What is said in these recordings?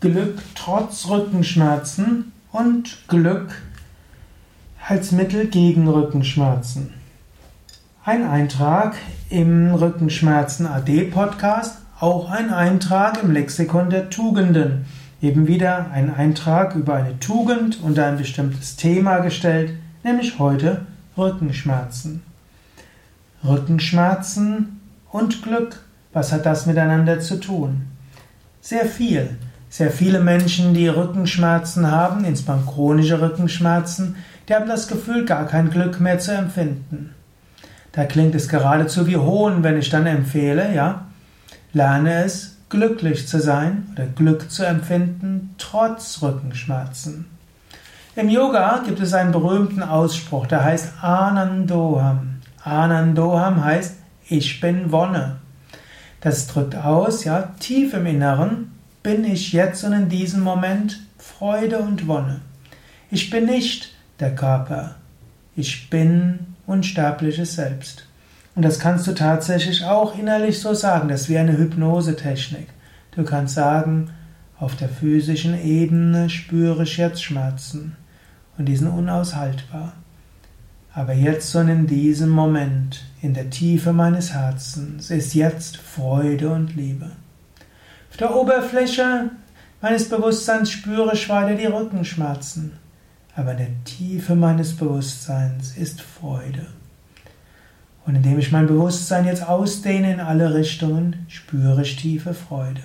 Glück trotz Rückenschmerzen und Glück als Mittel gegen Rückenschmerzen. Ein Eintrag im Rückenschmerzen AD Podcast, auch ein Eintrag im Lexikon der Tugenden. Eben wieder ein Eintrag über eine Tugend und ein bestimmtes Thema gestellt, nämlich heute Rückenschmerzen. Rückenschmerzen und Glück, was hat das miteinander zu tun? Sehr viel. Sehr viele Menschen, die Rückenschmerzen haben, insbesondere chronische Rückenschmerzen, die haben das Gefühl, gar kein Glück mehr zu empfinden. Da klingt es geradezu wie Hohn, wenn ich dann empfehle, ja, lerne es, glücklich zu sein oder Glück zu empfinden, trotz Rückenschmerzen. Im Yoga gibt es einen berühmten Ausspruch, der heißt Anandoham. Anandoham heißt, ich bin Wonne. Das drückt aus, ja, tief im Inneren bin ich jetzt und in diesem Moment Freude und Wonne. Ich bin nicht der Körper. Ich bin unsterbliches Selbst. Und das kannst du tatsächlich auch innerlich so sagen. Das ist wie eine Hypnosetechnik. Du kannst sagen, auf der physischen Ebene spüre ich jetzt Schmerzen und die sind unaushaltbar. Aber jetzt und in diesem Moment, in der Tiefe meines Herzens, ist jetzt Freude und Liebe. Auf der Oberfläche meines Bewusstseins spüre ich weiter die Rückenschmerzen, aber in der Tiefe meines Bewusstseins ist Freude. Und indem ich mein Bewusstsein jetzt ausdehne in alle Richtungen, spüre ich tiefe Freude.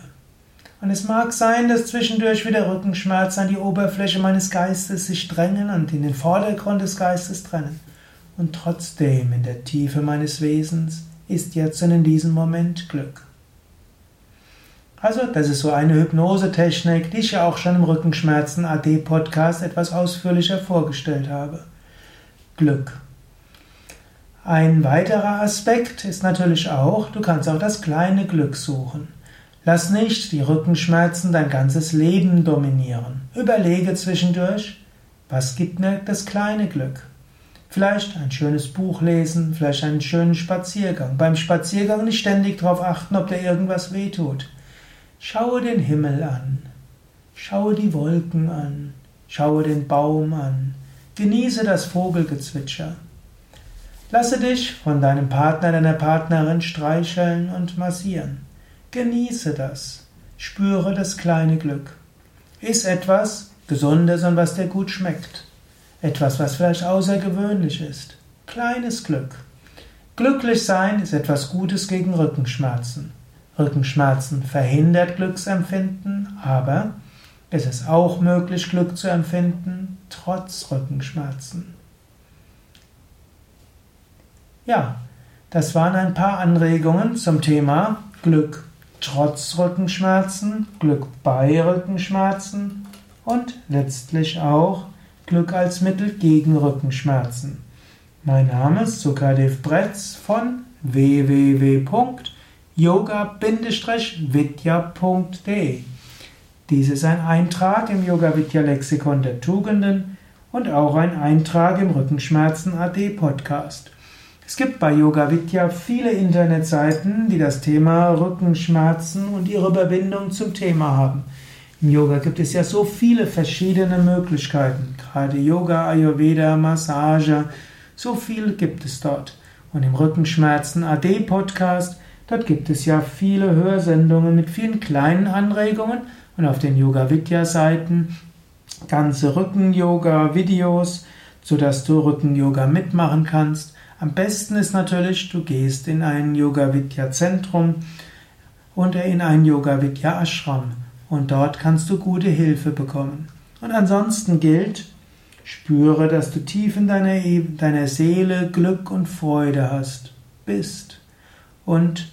Und es mag sein, dass zwischendurch wieder Rückenschmerzen an die Oberfläche meines Geistes sich drängen und in den Vordergrund des Geistes drängen. Und trotzdem in der Tiefe meines Wesens ist jetzt und in diesem Moment Glück. Also, das ist so eine Hypnosetechnik, die ich ja auch schon im Rückenschmerzen AD Podcast etwas ausführlicher vorgestellt habe. Glück. Ein weiterer Aspekt ist natürlich auch, du kannst auch das kleine Glück suchen. Lass nicht die Rückenschmerzen dein ganzes Leben dominieren. Überlege zwischendurch, was gibt mir das kleine Glück? Vielleicht ein schönes Buch lesen, vielleicht einen schönen Spaziergang. Beim Spaziergang nicht ständig darauf achten, ob dir irgendwas wehtut. Schaue den Himmel an, schaue die Wolken an, schaue den Baum an, genieße das Vogelgezwitscher. Lasse dich von deinem Partner, deiner Partnerin streicheln und massieren. Genieße das, spüre das kleine Glück. Iss etwas Gesundes und was dir gut schmeckt. Etwas, was vielleicht außergewöhnlich ist. Kleines Glück. Glücklich sein ist etwas Gutes gegen Rückenschmerzen. Rückenschmerzen verhindert Glücksempfinden, aber es ist auch möglich, Glück zu empfinden, trotz Rückenschmerzen. Ja, das waren ein paar Anregungen zum Thema Glück trotz Rückenschmerzen, Glück bei Rückenschmerzen und letztlich auch Glück als Mittel gegen Rückenschmerzen. Mein Name ist Sukadev Bretz von www yoga-vidya.de. Dies ist ein Eintrag im Yoga Vidya Lexikon der Tugenden und auch ein Eintrag im Rückenschmerzen AD Podcast. Es gibt bei Yoga Vidya viele Internetseiten, die das Thema Rückenschmerzen und ihre Überwindung zum Thema haben. Im Yoga gibt es ja so viele verschiedene Möglichkeiten, gerade Yoga, Ayurveda, Massage, so viel gibt es dort. Und im Rückenschmerzen AD Podcast Dort gibt es ja viele Hörsendungen mit vielen kleinen Anregungen und auf den Yoga Vidya Seiten ganze Rücken-Yoga Videos, sodass du Rücken-Yoga mitmachen kannst. Am besten ist natürlich, du gehst in ein Yoga Vidya Zentrum und in ein Yoga Vidya Ashram und dort kannst du gute Hilfe bekommen. Und ansonsten gilt, spüre, dass du tief in deiner, deiner Seele Glück und Freude hast, bist und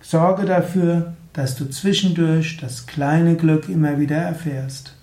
Sorge dafür, dass du zwischendurch das kleine Glück immer wieder erfährst.